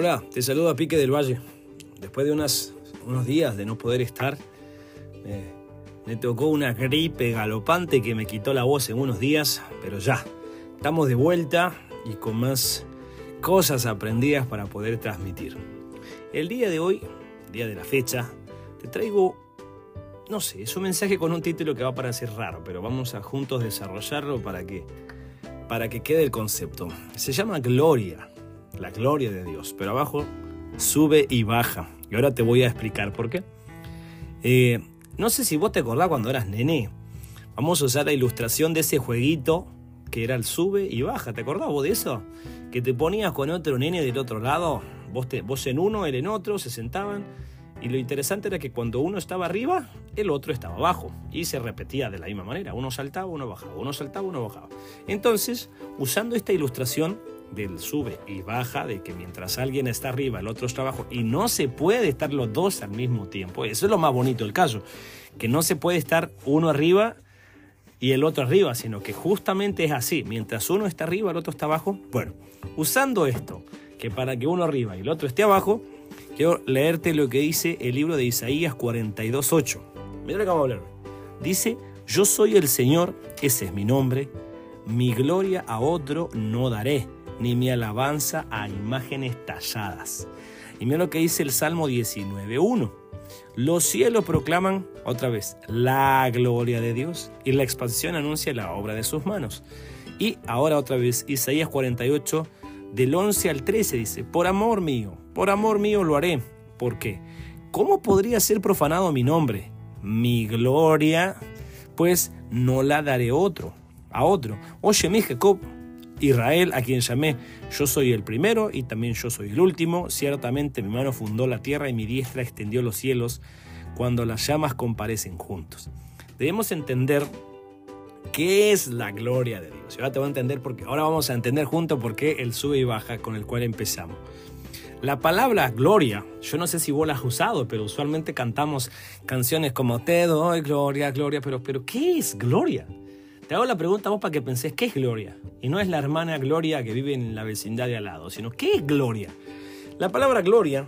Hola, te saludo a Pique del Valle. Después de unos días de no poder estar, eh, me tocó una gripe galopante que me quitó la voz en unos días, pero ya, estamos de vuelta y con más cosas aprendidas para poder transmitir. El día de hoy, día de la fecha, te traigo, no sé, es un mensaje con un título que va a parecer raro, pero vamos a juntos desarrollarlo para que, para que quede el concepto. Se llama Gloria la gloria de Dios, pero abajo sube y baja. Y ahora te voy a explicar por qué. Eh, no sé si vos te acordás cuando eras nene. Vamos a usar la ilustración de ese jueguito que era el sube y baja. ¿Te acordás vos de eso? Que te ponías con otro nene del otro lado. Vos, te, vos en uno, él en otro, se sentaban. Y lo interesante era que cuando uno estaba arriba, el otro estaba abajo. Y se repetía de la misma manera. Uno saltaba, uno bajaba. Uno saltaba, uno bajaba. Entonces, usando esta ilustración, del sube y baja, de que mientras alguien está arriba, el otro está abajo, y no se puede estar los dos al mismo tiempo. Eso es lo más bonito del caso, que no se puede estar uno arriba y el otro arriba, sino que justamente es así, mientras uno está arriba, el otro está abajo. Bueno, usando esto, que para que uno arriba y el otro esté abajo, quiero leerte lo que dice el libro de Isaías 42.8. Mira lo que vamos a leer. Dice, yo soy el Señor, ese es mi nombre, mi gloria a otro no daré ni mi alabanza a imágenes talladas. Y mira lo que dice el Salmo 19.1. Los cielos proclaman otra vez la gloria de Dios y la expansión anuncia la obra de sus manos. Y ahora otra vez Isaías 48 del 11 al 13 dice, por amor mío, por amor mío lo haré. ¿Por qué? ¿Cómo podría ser profanado mi nombre? Mi gloria, pues no la daré otro, a otro. Oye mi Jacob, Israel, a quien llamé, yo soy el primero y también yo soy el último. Ciertamente mi mano fundó la tierra y mi diestra extendió los cielos cuando las llamas comparecen juntos. Debemos entender qué es la gloria de Dios. Y ahora te voy a entender porque ahora vamos a entender juntos por qué el sube y baja con el cual empezamos. La palabra gloria, yo no sé si vos la has usado, pero usualmente cantamos canciones como Te doy gloria, gloria, pero, pero ¿qué es gloria? Te hago la pregunta vos para que pensés, ¿qué es Gloria? Y no es la hermana Gloria que vive en la vecindad de al lado, sino ¿qué es Gloria? La palabra Gloria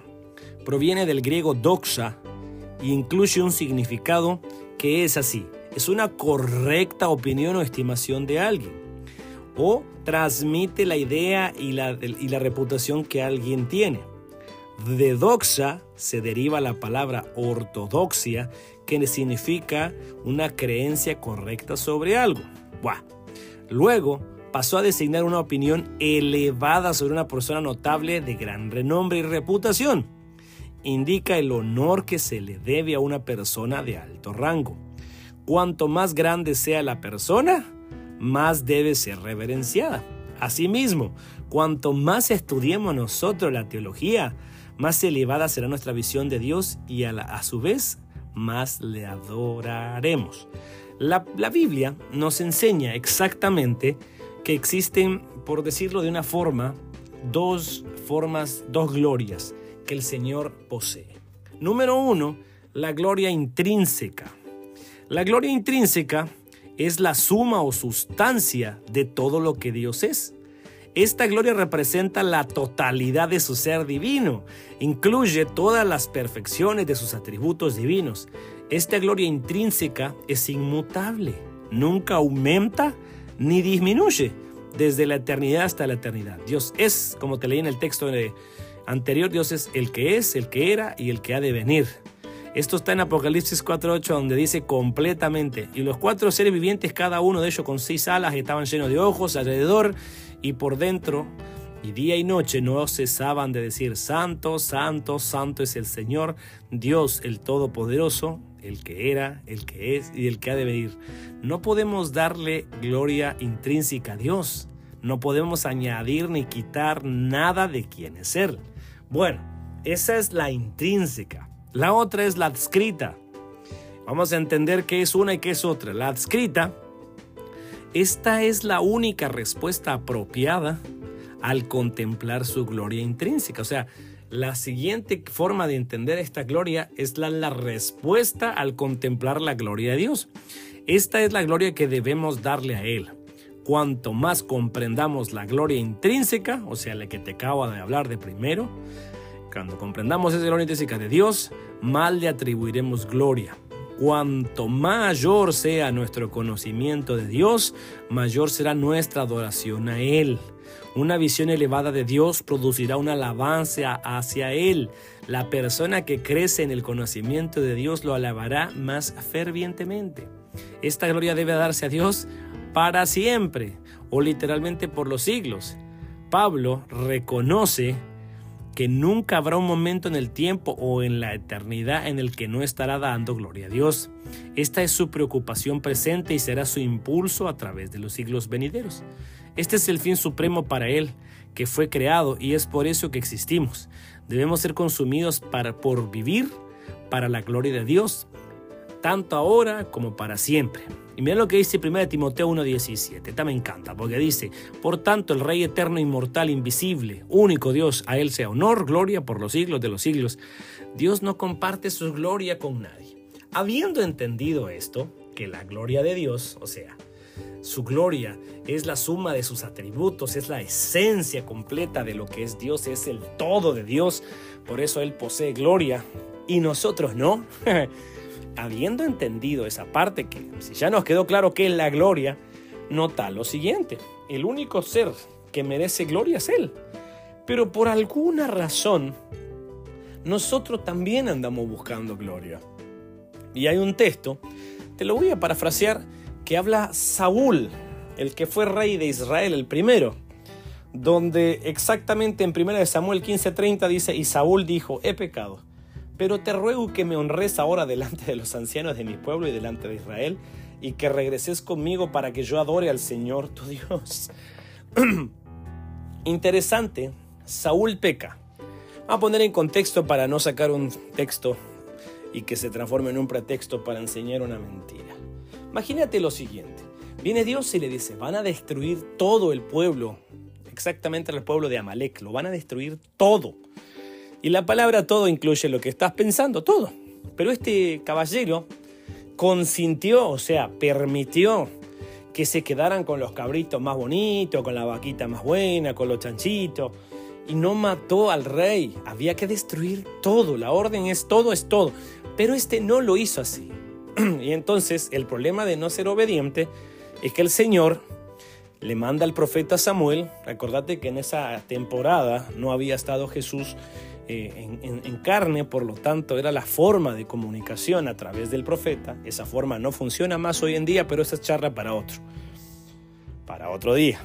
proviene del griego doxa e incluye un significado que es así, es una correcta opinión o estimación de alguien, o transmite la idea y la, y la reputación que alguien tiene. De doxa se deriva la palabra ortodoxia, que significa una creencia correcta sobre algo. Luego pasó a designar una opinión elevada sobre una persona notable de gran renombre y reputación. Indica el honor que se le debe a una persona de alto rango. Cuanto más grande sea la persona, más debe ser reverenciada. Asimismo, cuanto más estudiemos nosotros la teología, más elevada será nuestra visión de Dios y a, a su vez más le adoraremos. La, Biblia nos enseña exactamente que existen, por decirlo de una forma, dos formas, dos glorias que el Señor posee. Número uno, la gloria intrínseca. La gloria intrínseca es la suma o sustancia de todo lo que Dios es. Esta gloria representa la totalidad de su ser divino, incluye todas las perfecciones de sus atributos divinos. Esta gloria intrínseca es inmutable, nunca aumenta ni disminuye desde la eternidad hasta la eternidad. Dios es, como te leí en el texto anterior, Dios es el que es, el que era y el que ha de venir. Esto está en Apocalipsis 4.8 donde dice completamente, y los cuatro seres vivientes, cada uno de ellos con seis alas, estaban llenos de ojos alrededor y por dentro, y día y noche no cesaban de decir, Santo, Santo, Santo es el Señor, Dios el Todopoderoso, el que era, el que es y el que ha de venir. No podemos darle gloria intrínseca a Dios. No podemos añadir ni quitar nada de quien es Él. Bueno, esa es la intrínseca. La otra es la adscrita. Vamos a entender qué es una y qué es otra. La adscrita esta es la única respuesta apropiada al contemplar su gloria intrínseca. O sea, la siguiente forma de entender esta gloria es la, la, respuesta al contemplar la gloria de Dios. Esta es la gloria que debemos darle a Él. cuanto más comprendamos la gloria intrínseca, o sea, la que te acabo de hablar de primero, cuando comprendamos esa gloria intrínseca de Dios, más le atribuiremos gloria. Cuanto mayor sea nuestro conocimiento de Dios, mayor será nuestra adoración a Él. Una visión elevada de Dios producirá una alabanza hacia Él. La persona que crece en el conocimiento de Dios lo alabará más fervientemente. Esta gloria debe darse a Dios para siempre o literalmente por los siglos. Pablo reconoce que nunca habrá un momento en el tiempo o en la eternidad en el que no estará dando gloria a Dios. Esta es su preocupación presente y será su impulso a través de los siglos venideros. Este es el fin supremo para Él, que fue creado y es por eso que existimos. Debemos ser consumidos para, por vivir para la gloria de Dios, tanto ahora como para siempre. Y mira lo que dice 1 Timoteo 1.17. Esta me encanta porque dice, por tanto el Rey eterno, inmortal, invisible, único Dios, a Él sea honor, gloria por los siglos de los siglos. Dios no comparte su gloria con nadie. Habiendo entendido esto, que la gloria de Dios, o sea, su gloria es la suma de sus atributos, es la esencia completa de lo que es Dios, es el todo de Dios. Por eso Él posee gloria y nosotros no. habiendo entendido esa parte, que si ya nos quedó claro que es la gloria, nota lo siguiente, el único ser que merece gloria es Él. Pero por alguna razón, nosotros también andamos buscando gloria. Y hay un texto, te lo voy a parafrasear, que habla Saúl, el que fue rey de Israel, el primero, donde exactamente en 1 Samuel 15:30 dice, y Saúl dijo, he pecado pero te ruego que me honres ahora delante de los ancianos de mi pueblo y delante de Israel, y que regreses conmigo para que yo adore al Señor tu Dios. Interesante, Saúl peca. Vamos a poner en contexto para no sacar un texto y que se transforme en un pretexto para enseñar una mentira. Imagínate lo siguiente. Viene Dios y le dice, van a destruir todo el pueblo, exactamente el pueblo de Amalek, lo van a destruir todo. Y la palabra todo incluye lo que estás pensando, todo. Pero este caballero consintió, o sea, permitió que se quedaran con los cabritos más bonitos, con la vaquita más buena, con los chanchitos, y no mató al rey. Había que destruir todo, la orden es todo, es todo. Pero este no lo hizo así. y entonces el problema de no ser obediente es que el Señor le manda al profeta Samuel, acordate que en esa temporada no había estado Jesús eh, en, carne, por lo tanto era la forma de comunicación a través del profeta. Esa forma no funciona más hoy en día, pero esa charla para otro, para otro día.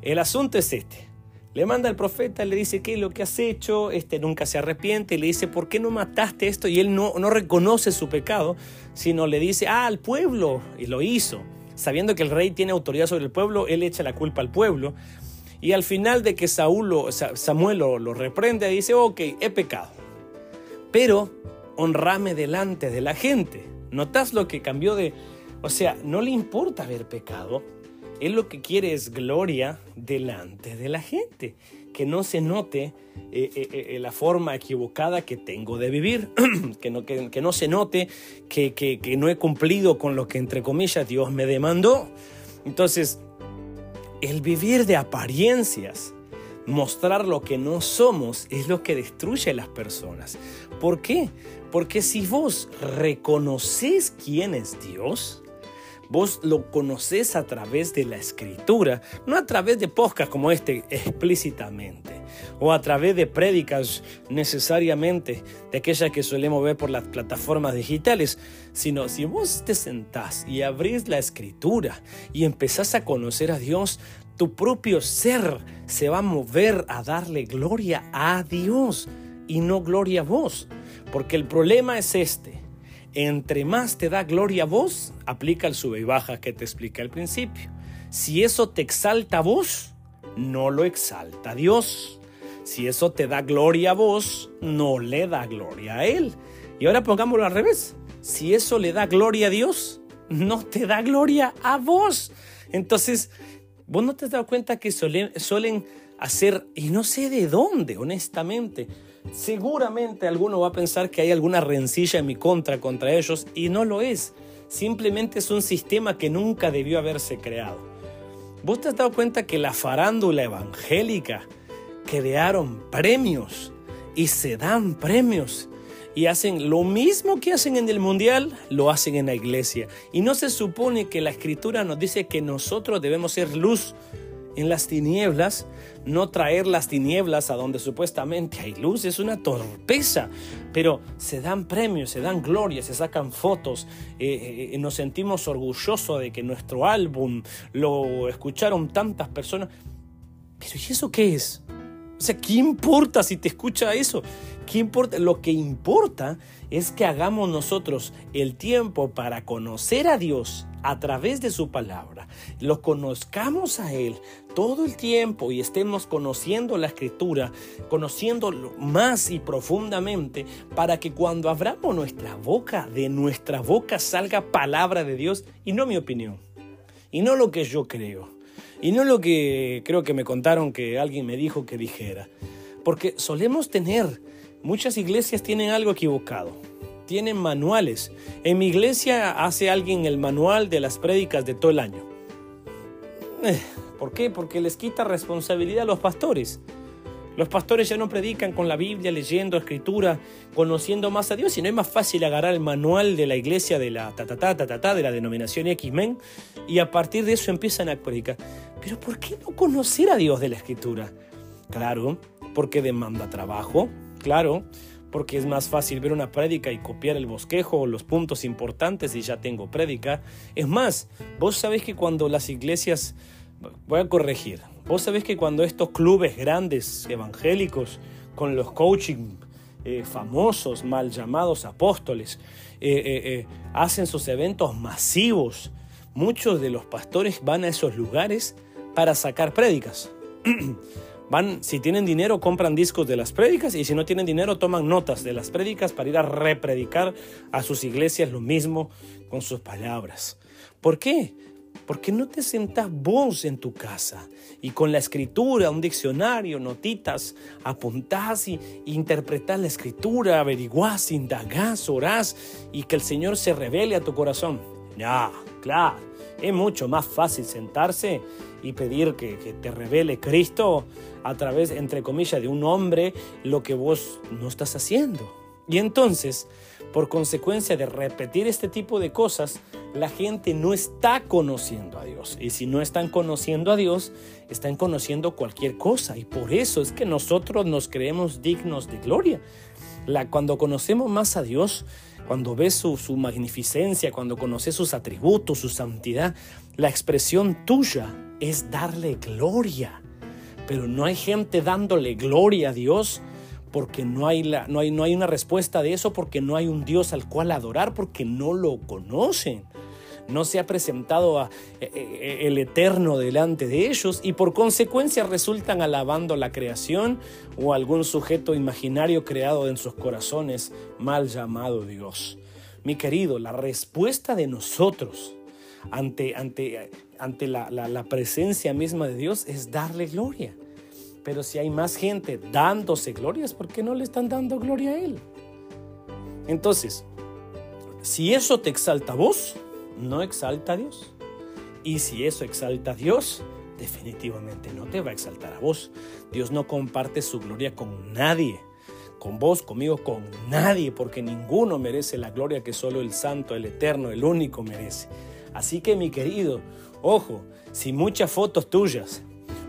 El asunto es este. Le manda al profeta, le dice, ¿qué es lo que has hecho? Este nunca se arrepiente le dice, ¿por qué no mataste esto? Y él no, no reconoce su pecado, sino le dice, ah, al pueblo, y lo hizo. Sabiendo que el rey tiene autoridad sobre el pueblo, él echa la culpa al pueblo. Y al final de que Saúl Samuel lo, lo reprende, dice, ok, he pecado. Pero honrame delante de la gente. ¿Notas lo que cambió de... O sea, no le importa haber pecado. Él lo que quiere es gloria delante de la gente. Que no se note eh, eh, eh, la forma equivocada que tengo de vivir. que, no, que, no se note que, que no he cumplido con lo que entre comillas Dios me demandó. Entonces, el vivir de apariencias, mostrar lo que no somos, es lo que destruye a las personas. ¿Por qué? Porque si vos reconoces quién es Dios, vos lo conoces a través de la escritura, no a través de podcasts como este explícitamente, o a través de prédicas necesariamente de aquellas que solemos ver por las plataformas digitales, sino si vos te sentás y abrís la escritura y empezás a conocer a Dios, tu propio ser se va a mover a darle gloria a Dios y no gloria a vos. Porque el problema es este. Entre más te da gloria a vos, aplica el sube y baja que te expliqué al principio. Si eso te exalta a vos, no lo exalta a Dios. Si eso te da gloria a vos, no le da gloria a Él. Y ahora pongámoslo al revés. Si eso le da gloria a Dios, no te da gloria a vos. Entonces, vos no te has dado cuenta que suelen, suelen hacer, y no sé de dónde, honestamente, Seguramente alguno va a pensar que hay alguna rencilla en mi contra contra ellos y no lo es. Simplemente es un sistema que nunca debió haberse creado. ¿Vos te has dado cuenta que la farándula evangélica crearon premios y se dan premios? y hacen lo mismo que hacen en el mundial, lo hacen en la iglesia. Y no se supone que la escritura nos dice que nosotros debemos ser luz en las tinieblas, no traer las tinieblas a donde supuestamente hay luz, es una torpeza, pero se dan premios, se dan glorias, se sacan fotos, eh, eh, nos sentimos orgullosos de que nuestro álbum lo escucharon tantas personas. Pero ¿y eso qué es? O sea, ¿qué importa si te escucha eso? ¿Qué importa? Lo que importa es que hagamos nosotros el tiempo para conocer a Dios a través de su palabra. Lo conozcamos a Él todo el tiempo y estemos conociendo la escritura, conociéndolo más y profundamente, para que cuando abramos nuestra boca, de nuestra boca salga palabra de Dios y no mi opinión, y no lo que yo creo, y no lo que creo que me contaron que alguien me dijo que dijera. Porque solemos tener Muchas iglesias tienen algo equivocado. Tienen manuales. En mi iglesia hace alguien el manual de las prédicas de todo el año. Eh, ¿Por qué? Porque les quita responsabilidad a los pastores. Los pastores ya no predican con la Biblia, leyendo escritura, conociendo más a Dios, sino es más fácil agarrar el manual de la iglesia de la ta ta de la denominación X-Men y a partir de eso empiezan a predicar. Pero ¿por qué no conocer a Dios de la escritura? Claro, porque demanda trabajo, Claro, porque es más fácil ver una prédica y copiar el bosquejo o los puntos importantes y ya tengo prédica. Es más, vos sabés que cuando las iglesias, voy a corregir, vos sabés que cuando estos clubes grandes evangélicos con los coaching eh, famosos, mal llamados apóstoles, eh, eh, hacen sus eventos masivos, muchos de los pastores van a esos lugares para sacar prédicas. Van, si tienen dinero, compran discos de las prédicas y si no tienen dinero, toman notas de las prédicas para ir a repredicar a sus iglesias lo mismo con sus palabras. ¿Por qué? Porque no te sentás vos en tu casa y con la escritura, un diccionario, notitas, apuntás y, interpretás la escritura, averiguás, indagás, orás y que el Señor se revele a tu corazón. Ya, claro, es mucho más fácil sentarse y pedir que, te revele Cristo a través, entre comillas, de un hombre lo que vos no estás haciendo. Y entonces, por consecuencia de repetir este tipo de cosas, la gente no está conociendo a Dios. Y si no están conociendo a Dios, están conociendo cualquier cosa. Y por eso es que nosotros nos creemos dignos de gloria. La, cuando conocemos más a Dios, cuando ves su, magnificencia, cuando conoces sus atributos, su santidad, la expresión tuya es darle gloria pero no hay gente dándole gloria a Dios porque no hay, no, hay, no hay una respuesta de eso, porque no hay un Dios al cual adorar, porque no lo conocen. No se ha presentado eh, eh, el Eterno delante de ellos y por consecuencia resultan alabando la creación o algún sujeto imaginario creado en sus corazones, mal llamado Dios. Mi querido, la respuesta de nosotros ante, ante, ante la, la presencia misma de Dios es darle gloria. Pero si hay más gente dándose glorias, ¿por qué no le están dando gloria a Él? Entonces, si eso te exalta a vos, no exalta a Dios. Y si eso exalta a Dios, definitivamente no te va a exaltar a vos. Dios no comparte su gloria con nadie. Con vos, conmigo, con nadie, porque ninguno merece la gloria que solo el Santo, el Eterno, el único merece. Así que mi querido, ojo, si muchas fotos tuyas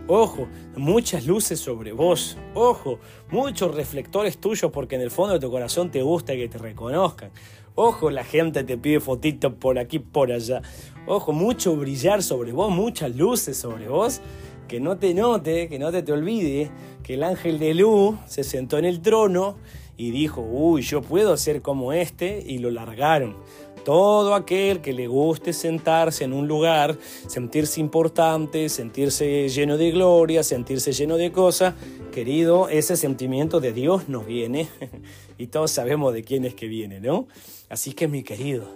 Ojo, muchas luces sobre vos. Ojo, muchos reflectores tuyos porque en el fondo de tu corazón te gusta que te reconozcan. Ojo, la gente te pide fotitos por aquí, por allá. Ojo, mucho brillar sobre vos, muchas luces sobre vos. Que no te note, que no te, te olvide que el ángel de luz se sentó en el trono y dijo, uy, yo puedo ser como este, y lo largaron. Todo aquel que le guste sentarse en un lugar, sentirse importante, sentirse lleno de gloria, sentirse lleno de cosas, querido, ese sentimiento de Dios no viene y todos sabemos de quién es que viene, ¿no? Así que mi querido,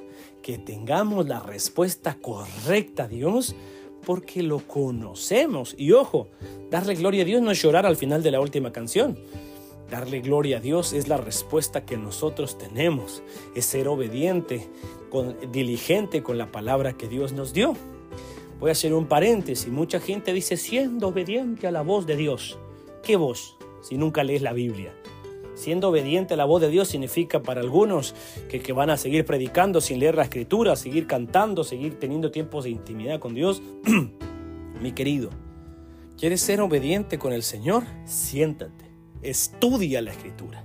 que tengamos la respuesta correcta Dios porque lo conocemos. Y ojo, darle gloria a Dios no es llorar al final de la última canción. Darle gloria a Dios es la respuesta que nosotros tenemos, es ser obediente, con, diligente con la palabra que Dios nos dio. Voy a hacer un paréntesis. Mucha gente dice siendo obediente a la voz de Dios. ¿Qué voz? Si nunca lees la Biblia. Siendo obediente a la voz de Dios significa para algunos que, que, van a seguir predicando sin leer la escritura, seguir cantando, seguir teniendo tiempos de intimidad con Dios. Mi querido, ¿quieres ser obediente con el Señor? Siéntate, estudia la escritura,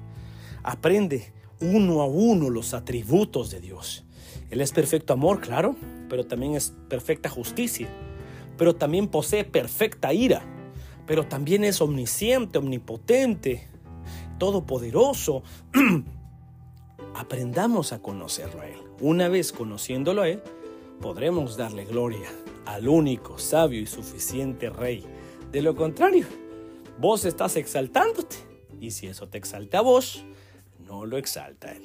aprende uno a uno los atributos de Dios. Él es perfecto amor, claro, pero también es perfecta justicia, pero también posee perfecta ira, pero también es omnisciente, omnipotente, todopoderoso. Aprendamos a conocerlo a Él. Una vez conociéndolo a Él, podremos darle gloria al único, sabio y suficiente Rey. De lo contrario, vos estás exaltándote. Y si eso te exalta a vos, no lo exalta a Él.